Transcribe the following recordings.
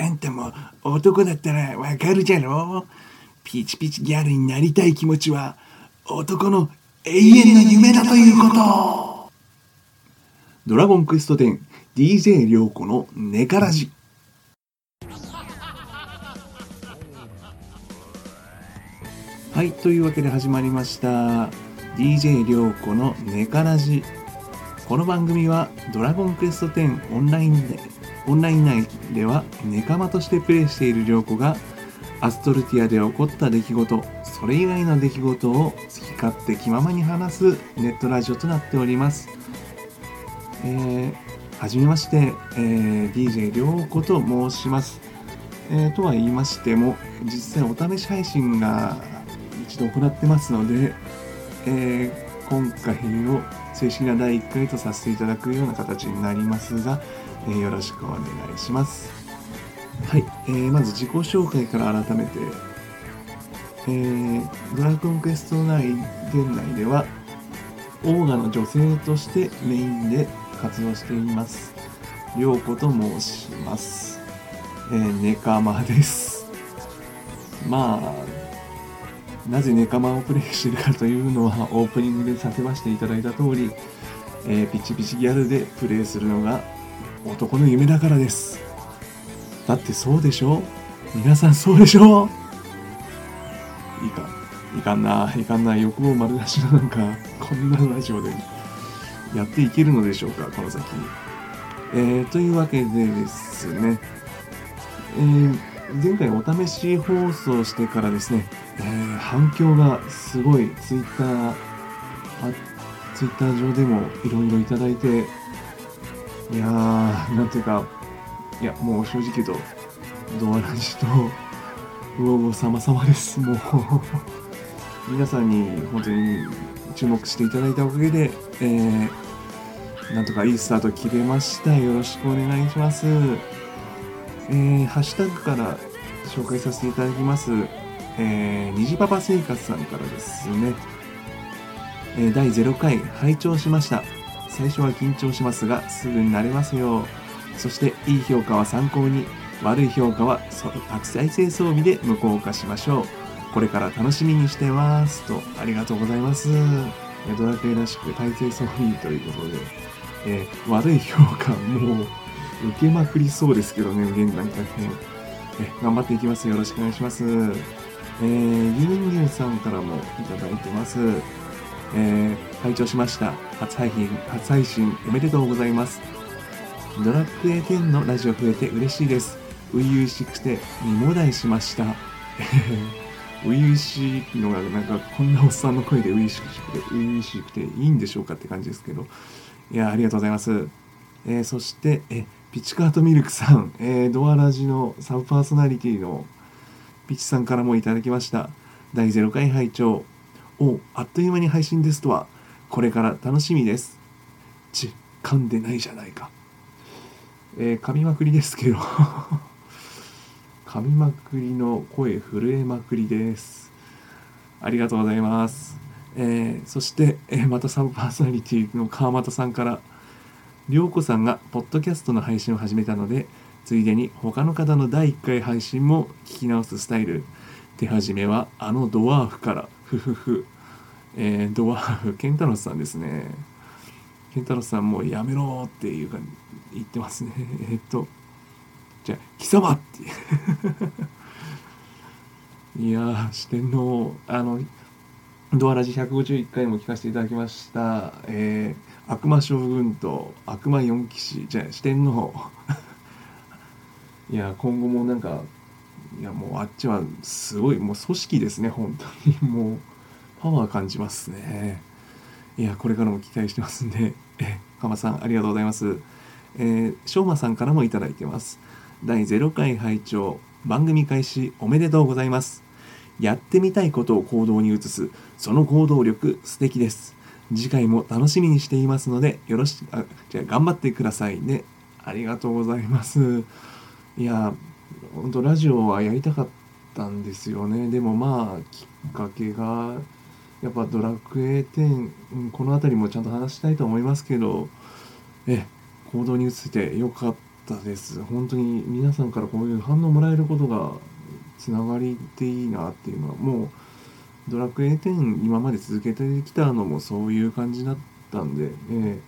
あんたも男だったらわかるじゃろ？ピチピチギャルになりたい気持ちは男の永遠の夢だということ。ドラゴンクエスト 10DJ 涼子のネカラジはいというわけで始まりました DJ 涼子のネカラジこの番組はドラゴンクエスト10オンラインでオンライン内ではネカマとしてプレイしている涼子がアストルティアで起こった出来事それ以外の出来事を好き勝手気ままに話すネットラジオとなっております。えー、はじめまして、えー、DJ 涼子と申します、えー、とは言いましても実際お試し配信が一度行ってますので、えー、今回を正式な第1回とさせていただくような形になりますが、えー、よろしくお願いします。はい、えー、まず自己紹介から改めて、えー、ドラゴンクエスト内現内ではオーガの女性としてメインで活動しています。りょうこと申します。えー、ネカマです。まあ、なぜネカマをプレイしているかというのはオープニングでさせましていただいた通り、えー、ピチピチギャルでプレイするのが男の夢だからです。だってそうでしょ？皆さんそうでしょ？いいか。いかんな。いかんな。欲望丸出しのなんかこんなラジオでやっていけるのでしょうか？この先えー、というわけでですね、えー、前回お試し放送してからですね、えー、反響がすごい。ツイッターあツイッター上でもいろいろいただいていやー、なんていうか、いや、もう正直言うと、ドアラジと、ウォーゴ様々です。もう皆さんに本当に注目していただいたおかげで、えー、なんとかいいスタート切れました。よろしくお願いします。えー、ハッシュタグから紹介させていただきます。えー、虹パパ生活さんからですね。えー、第0回拝聴しました。最初は緊張しますがすぐに慣れますよ。そしていい評価は参考に悪い評価は再生装備で無効化しましょう。これから楽しみにしてます。とありがとうございます。ドラクエらしく再生装備ということで、えー、悪い評価もう受けまくりそうですけどね現段階で、え頑張っていきます。よろしくお願いします。えー、ギンギンさんからもいただいてます。えー、拝聴しました。初配信、初配信おめでとうございます。ドラクエ10のラジオ増えて嬉しいです。初々しくて、二もだいしました。初々しいのが、なんかこんなおっさんの声で初々しくて、初々しくていいんでしょうかって感じですけど。いや、ありがとうございます。えー、そして、え、ピチカートミルクさん、えー、ドアラジのサブパーソナリティのピチさんからもいただきました。第0回拝聴おあっという間に配信ですとはこれから楽しみです。ち噛んでないじゃないか。えー、噛みまくりですけど。噛みまくりの声震えまくりです。ありがとうございます。えー、そして、えー、またサブパーソナリティの川又さんから涼子さんがポッドキャストの配信を始めたのでついでに他の方の第1回配信も聞き直すスタイル。手始めはあのドワーフから。ふふふ。えー、ドワーフ、ケンタロスさんですね。ケンタロスさんもうやめろっていうか言ってますね。えっと、じゃあ、貴様って いや四天王、あの、ドアラジ151回も聞かせていただきました。えー、悪魔将軍と悪魔四騎士、じゃあ四天王。いや、今後もなんか、いやもうあっちはすごいもう組織ですね本当にもうパワー感じますね。いやこれからも期待してますんで。え鎌さんありがとうございます。えー、しょうまさんからもいただいてます。第0回拝聴番組開始おめでとうございます。やってみたいことを行動に移す。その行動力素敵です。次回も楽しみにしていますのでよろしあじゃあ頑張ってくださいね。ありがとうございます。いや本当ラジオはやりたかったんですよね。でもまあきっかけがやっぱドラクエ10、この辺りもちゃんと話したいと思いますけどえ行動に移せてよかったです本当に皆さんからこういう反応もらえることがつながりっていいなっていうのはもうドラクエ10今まで続けてきたのもそういう感じだったんで、え、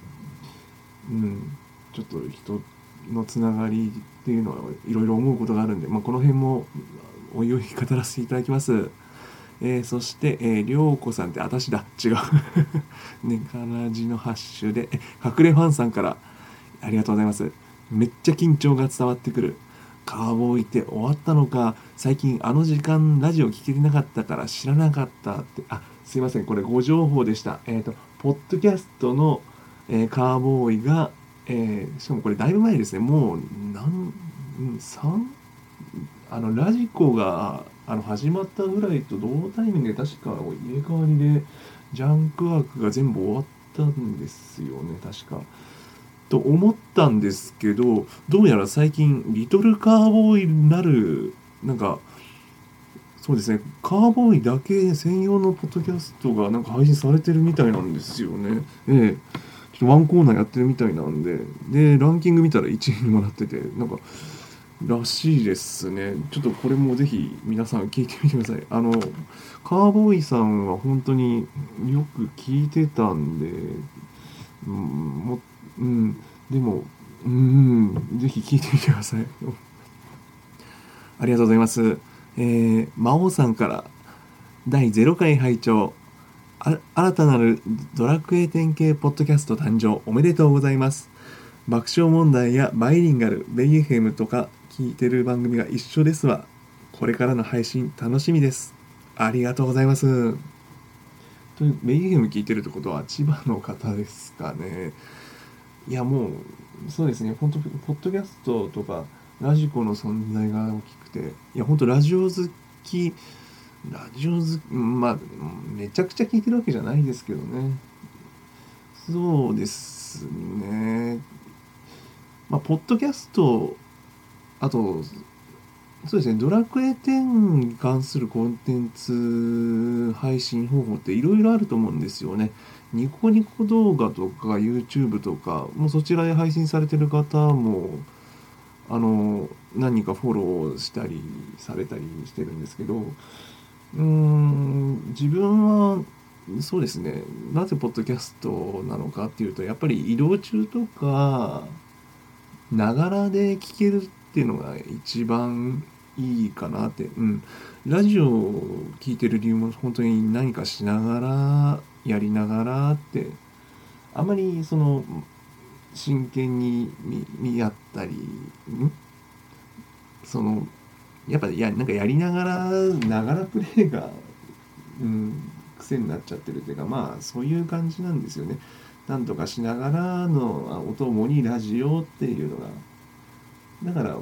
うんちょっと人のつながりっていうのはいろいろ思うことがあるんで、まあ、この辺もおいおい語らせていただきます。えー、そして、えー、りょうこさんって私だ。違う。ねからじのハッシュで隠れファンさんからありがとうございます。めっちゃ緊張が伝わってくる。カーボーイって終わったのか。最近あの時間ラジオ聞けてなかったから知らなかったって。あすいません。これご情報でした。えっ、ー、とポッドキャストの、えー、カーボーイが、えー、しかもこれだいぶ前ですね。もう何3あのラジコがあの始まったぐらいと同タイミングで確か入れ替わりでジャンクワークが全部終わったんですよね確か。と思ったんですけどどうやら最近リトルカーボーイになるなんかそうですねカーボーイだけ専用のポッドキャストがなんか配信されてるみたいなんですよね。ええちょっとワンコーナーやってるみたいなんででランキング見たら1位にもなっててなんからしいですね。ちょっとこれもぜひ皆さん聞いてみてください。あの、カーボーイさんは本当によく聞いてたんで、うん、もうん、でも、うん、ぜひ聞いてみてください。ありがとうございます。えー、魔王さんから第0回拝聴新たなるドラクエ典型ポッドキャスト誕生おめでとうございます。爆笑問題やバイリンガル、ベイエヘムとか聞いてる番組が一緒ですわ。これからの配信楽しみです。ありがとうございます。というメイゲーム聞いてるってことは千葉の方ですかね。いやもうそうですね、本当ポッドキャストとかラジコの存在が大きくて、いや本当ラジオ好き、ラジオ好き、まあめちゃくちゃ聞いてるわけじゃないですけどね。そうですね。まあ、ポッドキャストあと、そうですね、ドラクエ10に関するコンテンツ配信方法っていろいろあると思うんですよね。ニコニコ動画とか YouTube とか、もうそちらで配信されてる方も、あの、何人かフォローしたりされたりしてるんですけど、うーん、自分は、そうですね、なぜポッドキャストなのかっていうと、やっぱり移動中とか、ながらで聞けるってっていうのが一番いいかなって、うん、ラジオを聴いてる理由も本当に何かしながらやりながらってあまりその真剣に見合ったりそのやっぱやなんかやりながらながらプレイが、うん、癖になっちゃってるっていうかまあそういう感じなんですよね。なんとかしながらのお供にラジオっていうのがだから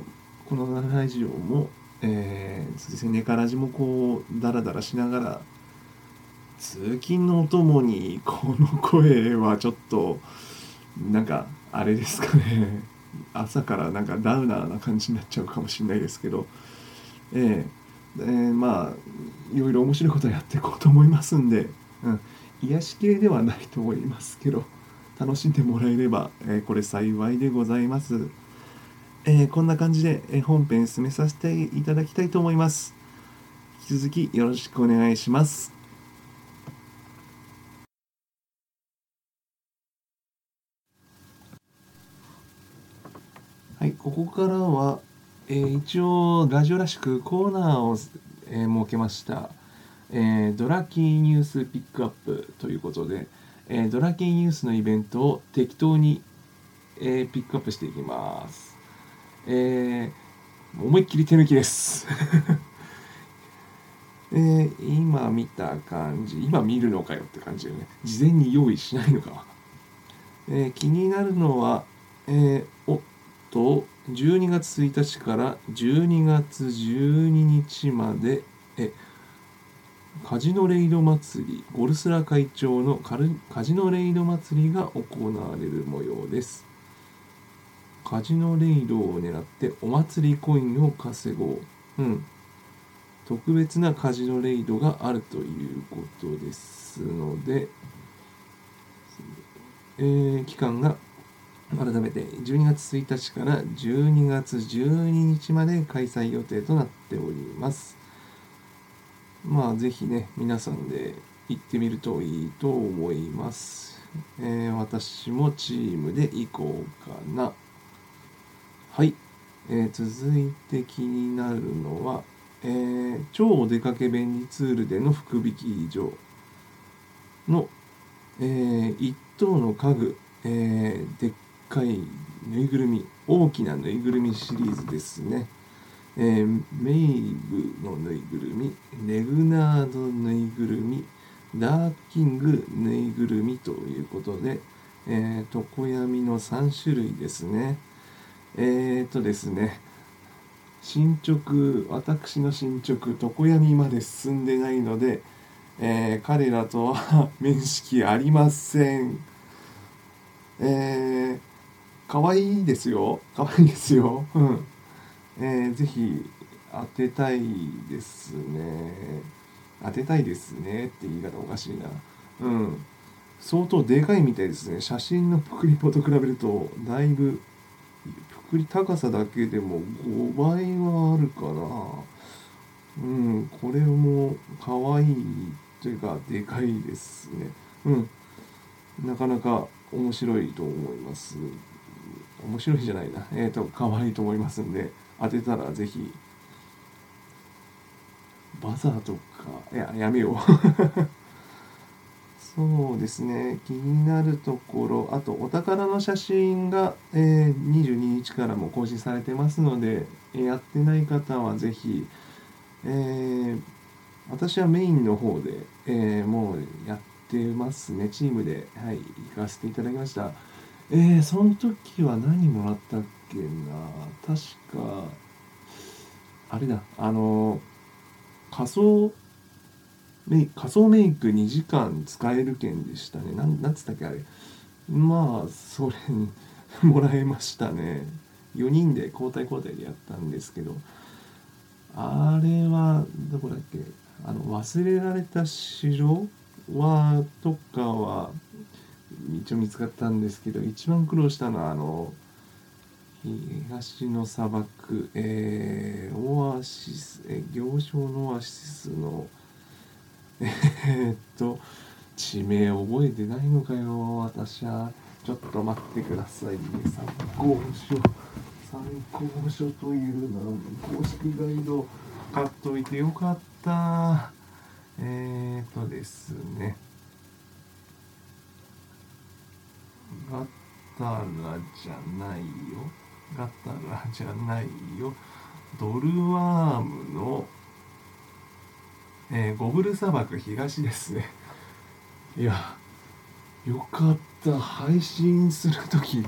このラジオも、えー、そうですね、ネカラジもこうダラダラしながら通勤のお供にこの声はちょっとなんかあれですかね。朝からなんかダウナーな感じになっちゃうかもしれないですけど、えー、えー、まあいろいろ面白いことやっていこうと思いますんで、うん、癒し系ではないと思いますけど。楽しんでもらえれば、えー、これ幸いでございます。えー、こんな感じで、え本編進めさせていただきたいと思います。引き続きよろしくお願いします。はい、ここからは、えー、一応ラジオらしくコーナーを、えー、設けました、えー、ドラキーニュースピックアップということで、えドラキーニュースのイベントを適当に、えピックアップしていきます。えー、思いっきり手抜きです えー、今見た感じ、今見るのかよって感じよね。事前に用意しないのか。えー、気になるのは、えー、おっと、12月1日から12月12日まで、え、カジノレイド祭り、ゴルスラ会長のカジノレイド祭りが行われる模様です。カジノレイドを狙ってお祭りコインを稼ごう。うん。特別なカジノレイドがあるということですので、えー、期間が改めて12月1日から12月12日まで開催予定となっておりますまあぜひね皆さんで行ってみるといいと思います、えー、私もチームで行こうかなはい、えー、続いて気になるのは、えー、超お出かけ便利ツールでの福引き場の、えー、1等の家具、え、でっかいぬいぐるみ大きなぬいぐるみシリーズですね、えー、メイブのぬいぐるみレグナードぬいぐるみダーキングぬいぐるみということで、えー、常闇の3種類ですね。えー、っとですね進捗私の進捗常闇まで進んでないので、えー、彼らとは面識ありません。えー、可愛いですよ。可愛いですよ。うん。えー、ぜひ当てたいですね。当てたいですねって言い方おかしいな。うん。相当でかいみたいですね。写真のプクリポと比べるとだいぶプクリ高さだけでも5倍はあるかな。うんこれも可愛いというかでかいですね。うん。なかなか面白いと思います。面白いじゃないな。えっ、ー、と、可愛いと思いますんで、当てたらぜひ、バザーとか、いや、やめよう。そうですね、気になるところ、あと、お宝の写真が、えー、22日からも更新されてますので、やってない方はぜひ、えー、私はメインの方で、え、もうやってますね、チームで、はい、行かせていただきました。え、その時は何もらったっけな。確かあれだ。あの仮想メイ仮想メイク2時間使える券でしたね。なんつったっけあれ。まあそれもらえましたね。4人で交代交代でやったんですけど。あれはどこだっけ。あの忘れられた城はとかは一応見つかったんですけど一番苦労したのはあの東の砂漠、えー、オアシス、えー、行商のオアシスのえー、っと地名覚えてないのかよ。私はちょっと待ってくださいね。参考書参考書というの公式ガイド買っといてよかった。えー、っとですね。ガタラじゃないよ。ガタラじゃないよ。ドルワームの、えー、ゴブル砂漠東ですね。いやよかった。配信する時。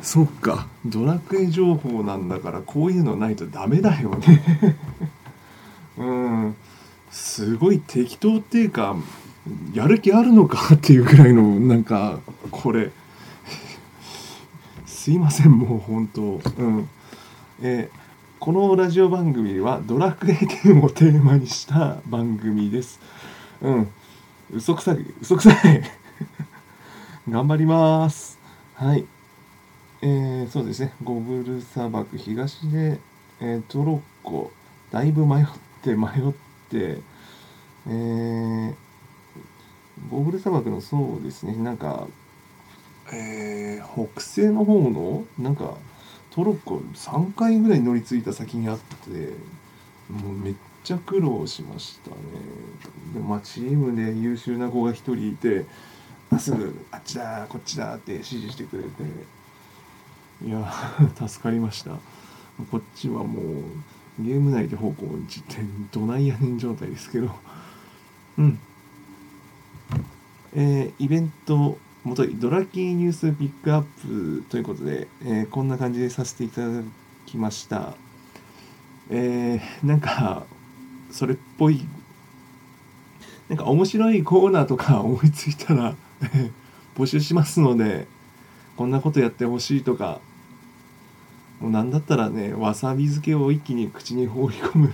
そっか。ドラクエ情報なんだからこういうのないとダメだよね。うん。すごい適当っていうかやる気あるのかっていうぐらいのなんかこれ。すいませんもう本当。うん。えー、このラジオ番組はドラクエ10をテーマにした番組です。うん。嘘くさい。嘘くさい。頑張ります。はい。えー、そうですね。ゴブル砂漠東で、えー、トロッコ。だいぶ迷って迷って。えー、ゴーグル砂漠のそうですね。なんか、えー、北西の方のなんかトロッコ3回ぐらい乗り継いだ先にあってもうめっちゃ苦労しましたね。でまあチームで優秀な子が1人いてすぐあっちだこっちだって指示してくれていや 助かりました。こっちはもうゲーム内で方向音痴ってどないやねん状態ですけど。うん。えー、イベントもとドラキーニュースピックアップということで、えー、こんな感じでさせていただきました。えー、なんか、それっぽい、なんか面白いコーナーとか思いついたら 募集しますので、こんなことやってほしいとか、もうなんだったらね、わさび漬けを一気に口に放り込む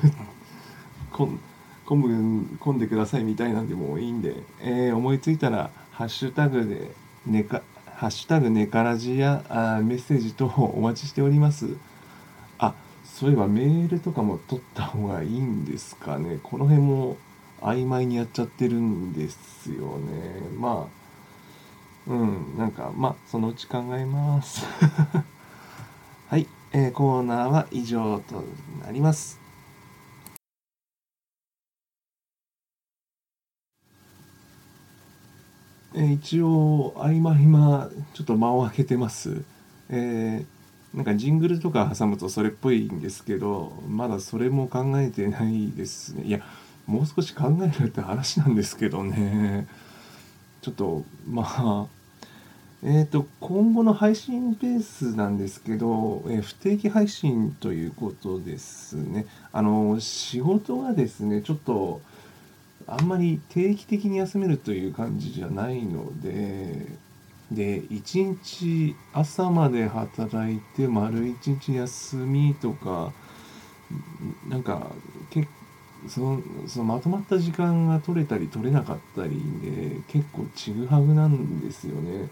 こん込む込んでくださいみたいなんでもいいんで、えー、思いついたらハッシュタグでねかハッシュタグネカラジやあメッセージ等お待ちしております。あ、そういえばメールとかも取った方がいいんですかね。この辺も曖昧にやっちゃってるんですよね。まあ、うん、なんか、まあ、そのうち考えます。はい、えー、コーナーは以上となります。え、一応合間合間ちょっと間を空けてます。えー、なんかジングルとか挟むとそれっぽいんですけどまだそれも考えてないですねいやもう少し考えるって話なんですけどねちょっとまあえーと、今後の配信ペースなんですけど、えー、不定期配信ということですね。あの仕事がですねちょっとあんまり定期的に休めるという感じじゃないので、で、一日朝まで働いて丸一日休みとか、なんか結そのそのまとまった時間が取れたり取れなかったりで結構ちぐはぐなんですよね。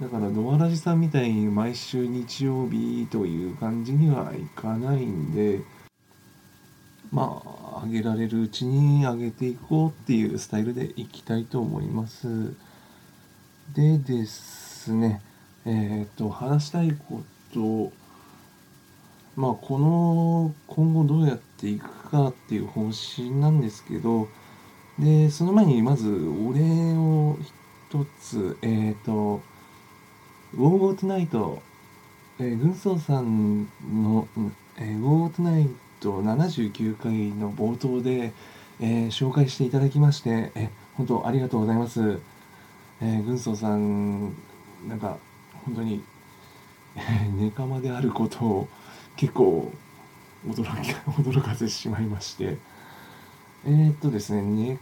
だからドアラジさんみたいに毎週日曜日という感じにはいかないんで、まあ、上げられるうちに上げていこうっていうスタイルでいきたいと思います。でですね、えっ、ー、と、話したいこと、まあ、この、今後どうやっていくかっていう方針なんですけど、で、その前にまずお礼を一つ、えっ、ー、と、ウォーゴートナイト、えー、軍曹さんの、えー、ウォーゴートナイトと79回の冒頭で、えー、紹介していただきまして、え本当ありがとうございます。えー、軍曹さん、なんか本当に、え、ネカマであることを結構驚き 驚かせてしまいまして、えー、っとですね、ね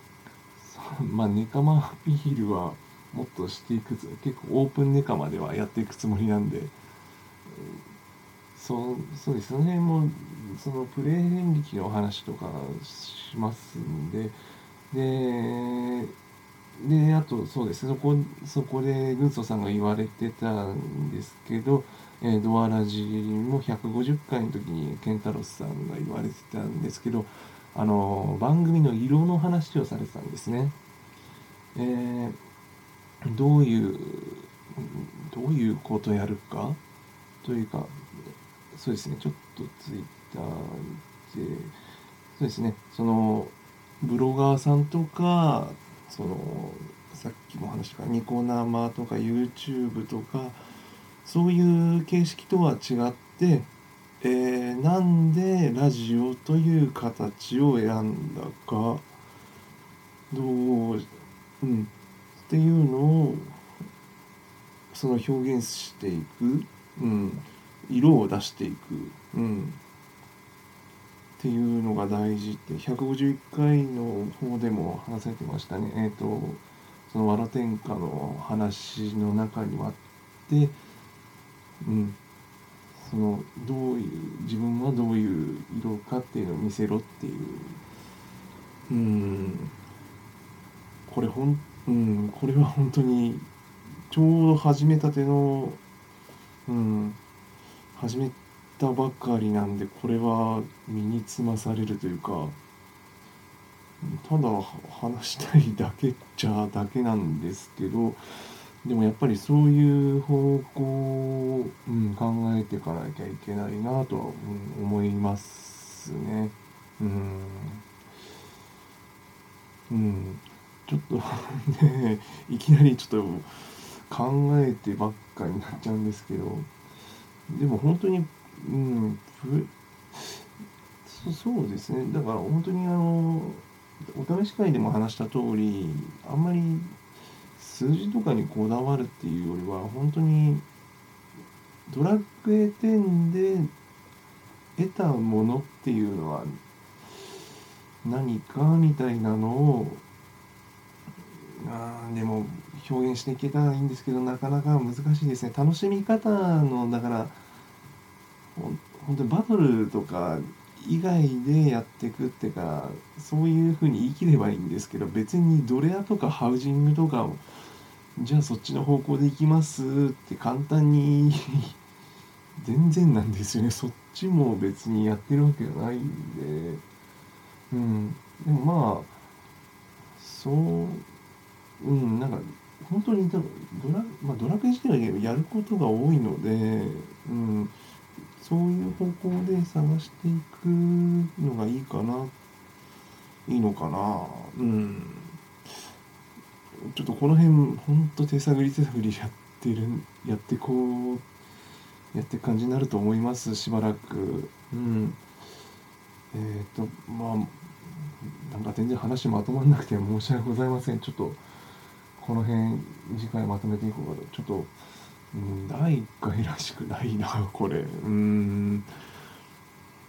まあ、ネカマアピールはもっとしていく結構オープンネカマではやっていくつもりなんで、そうそうですその辺もそのプレー遍歴の話とかしますんで。でであとそうですそこそこで軍曹さんが言われてたんですけど、えー、ドアラジも150回の時にケンタロスさんが言われてたんですけどあの番組の色の話をされてたんですね。えー、どういうどういうことやるかというかそうですね、ちょっとツイッターで、そうですね、その、ブロガーさんとか、その、さっきも話したニコ生とか YouTube とか、そういう形式とは違って、えー、なんでラジオという形を選んだか、どう、うん、っていうのを、その表現していく、うん、色を出していく、うん、っていうのが大事って151回の方でも話されてましたね。えっ、ー、とその「わら天下」の話の中にはあってうん。そのどういう自分はどういう色かっていうのを見せろっていう。うん。これほんうん。これは本当にちょうど始めたてのうん。始めたばかりなんでこれは身につまされるというかただ話したいだけっちゃだけなんですけどでもやっぱりそういう方向を、うん、考えていかなきゃいけないなとは、思いますね。うん、うん、ちょっと ねいきなりちょっと考えてばっかになっちゃうんですけどでも本当に、うん、そそうですね。だから本当にあの、お試し会でも話した通り、あんまり数字とかにこだわるっていうよりは、本当にドラッグ10で得たものっていうのは何かみたいなのをあでも表現していけたらいいんですけどなかなか難しいですね楽しみ方のだから本当にバトルとか以外でやっていくっていうかそういうふうに言い切ればいいんですけど別にドレアとかハウジングとかじゃあそっちの方向で行きますって簡単に全然なんですよね。そっちも別にやってるわけじゃないんで。うん。でもまあそううんなんか本当にドラ,、まあ、ドラクエ自体はやることが多いので、うん、そういう方向で探していくのがいいかな。いいのかな。うん。ちょっとこの辺ほんと手探り手探りやってるやってこうやって感じになると思いますしばらく。うん。えっ、ー、とまあなんか全然話まとまんなくて申し訳ございません。ちょっとこの辺次回まとめていこうかと。ちょっと、うん、第1回らしくないなこれ。うん。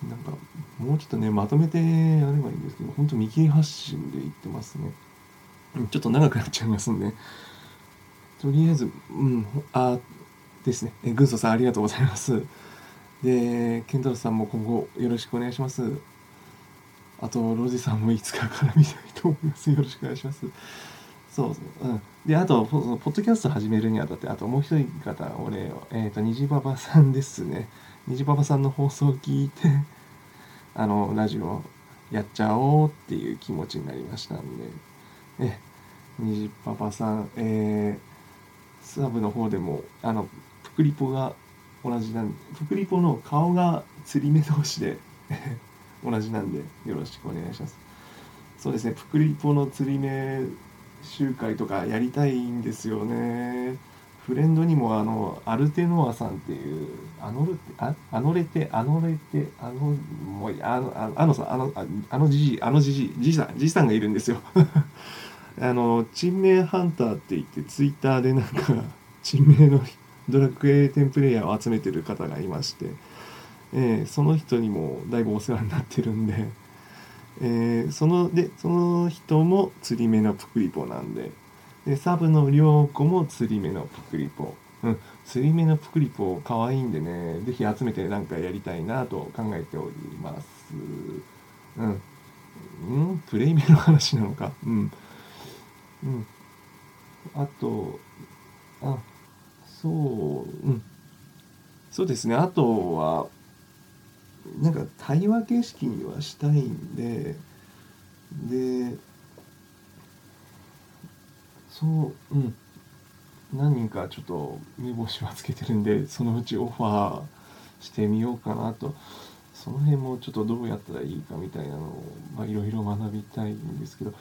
なんかもうちょっとねまとめてやればいいんですけど本当見切り発信で言ってますね。ちょっと長くなっちゃいますんで。とりあえずうんあですね。え軍曹さんありがとうございます。で健太郎さんも今後よろしくお願いします。あとロジさんもいつかから見たいと思います。よろしくお願いします。そうそう、うん。で、あと、ポッドキャスト始めるにあたって、あともう一人方、俺、えっ、ー、と、虹パパさんですね。虹パパさんの放送を聞いて、あの、ラジオやっちゃおうっていう気持ちになりましたんで、え、虹パパさん、えー、サブの方でも、あの、プクリポが同じなんで、プクリポの顔が釣り目同士で 同じなんで、よろしくお願いします。そうですね、プクリポの釣り目集会とかやりたいんですよね。フレンドにもあのアルテノアさんっていうあのルああのレテあのレテあのもうあのああのさあのあのじじあのじじじさんじさんがいるんですよ あの珍名ハンターって言ってツイッターでなんか 珍名のドラクエ10プレイヤーを集めてる方がいまして、えー、その人にもだいぶお世話になってるんでえー、そのでその人も釣り目のプクリポなんで。でサブの涼子も釣り目のプクリポ、うん、釣り目のプクリポ可愛いんでね是非集めてなんかやりたいなと考えております。うん、うん、プレイ目の話なのか？うん。うん。あとあそううん。そうですね。あとはなんか対話形式にはしたいんででそううん。何人かちょっと目星はつけてるんでそのうちオファーしてみようかなと。その辺もちょっとどうやったらいいかみたいなのをいろいろ学びたいんですけど。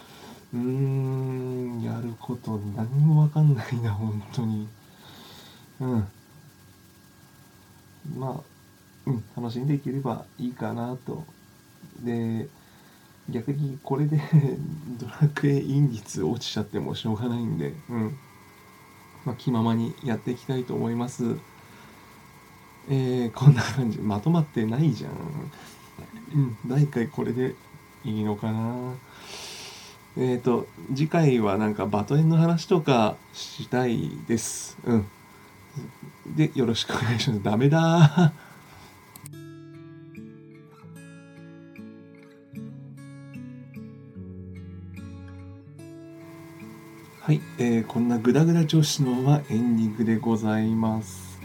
うーんやること何も分かんないな本当に。うん。まあうん、楽しんでいければいいかなと。で、逆にこれで ドラクエイン率落ちちゃってもしょうがないんで、うん。まあ、気ままにやっていきたいと思います。えー、こんな感じ。まとまってないじゃん。うん、第1回これでいいのかな。えっ、ー、と、次回はなんかバトエンの話とかしたいです。うん。で、よろしくお願いします。ダメだはい、えー、こんなグダグダ調子のままエンディングでございます。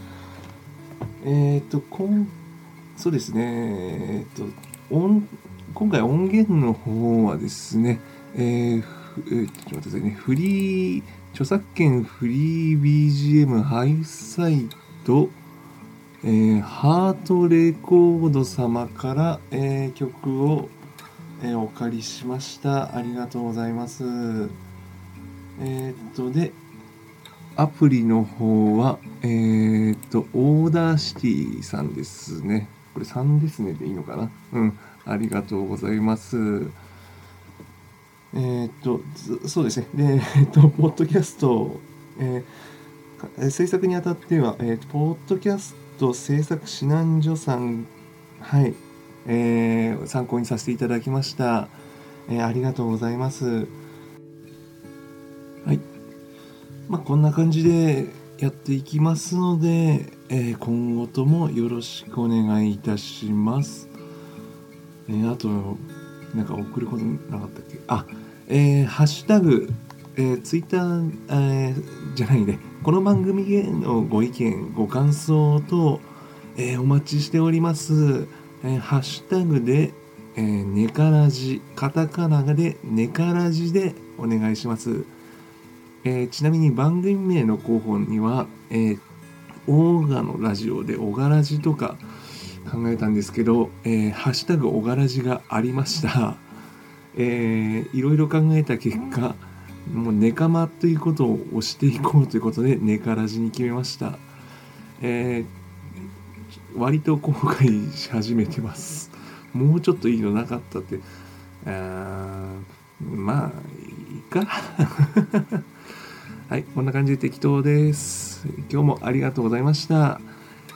えっ、と、こん、そうですね、えっ、ー、と、音、今回音源の方はですね、えー、えー、ちょっと待ってくださいね、フリー、著作権フリー BGM ハイサイト、えー、ハートレコード様から、えー、曲を、えー、お借りしました。ありがとうございます。えー、っと、で、アプリの方は、えー、っと、 Audacity さんですね。これ3ですねでいいのかな？うん。ありがとうございます。えー、っと、そうですね。で、えっと、ポッドキャスト、えー、制作にあたっては、えー、ポッドキャスト制作指南所さん、はい、えー、参考にさせていただきました。えー、ありがとうございます。まあ、こんな感じでやっていきますので、えー、今後ともよろしくお願いいたします。えー、あと、なんか送ることなかったっけ？あ、えー、ハッシュタグ、えー、ツイッター、えー、じゃないね、この番組へのご意見、ご感想と、えー、お待ちしております。えー、ハッシュタグで、えー、ネカラジ、カタカナでネカラジでお願いします。えー、ちなみに番組名の候補には、えー、オーガのラジオでオガラジとか考えたんですけど、えー、ハッシュタグオガラジがありました。えー、いろいろ考えた結果、もうネカマということを押していこうということで、ネカラジに決めました。えー、割と後悔し始めてます。もうちょっといいのなかったって。あまあ、いいか。はい、こんな感じで適当です。今日もありがとうございました。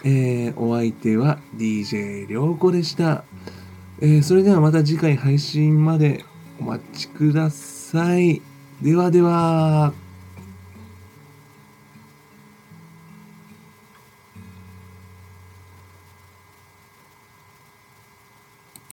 えー、お相手は DJ 良子でした。えー、それではまた次回配信までお待ちください。ではでは。